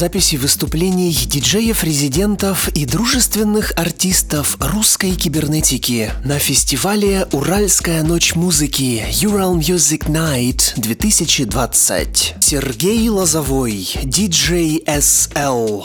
Записи выступлений диджеев-резидентов и дружественных артистов русской кибернетики на фестивале «Уральская ночь музыки» Ural Music Night 2020. Сергей Лозовой, диджей SL.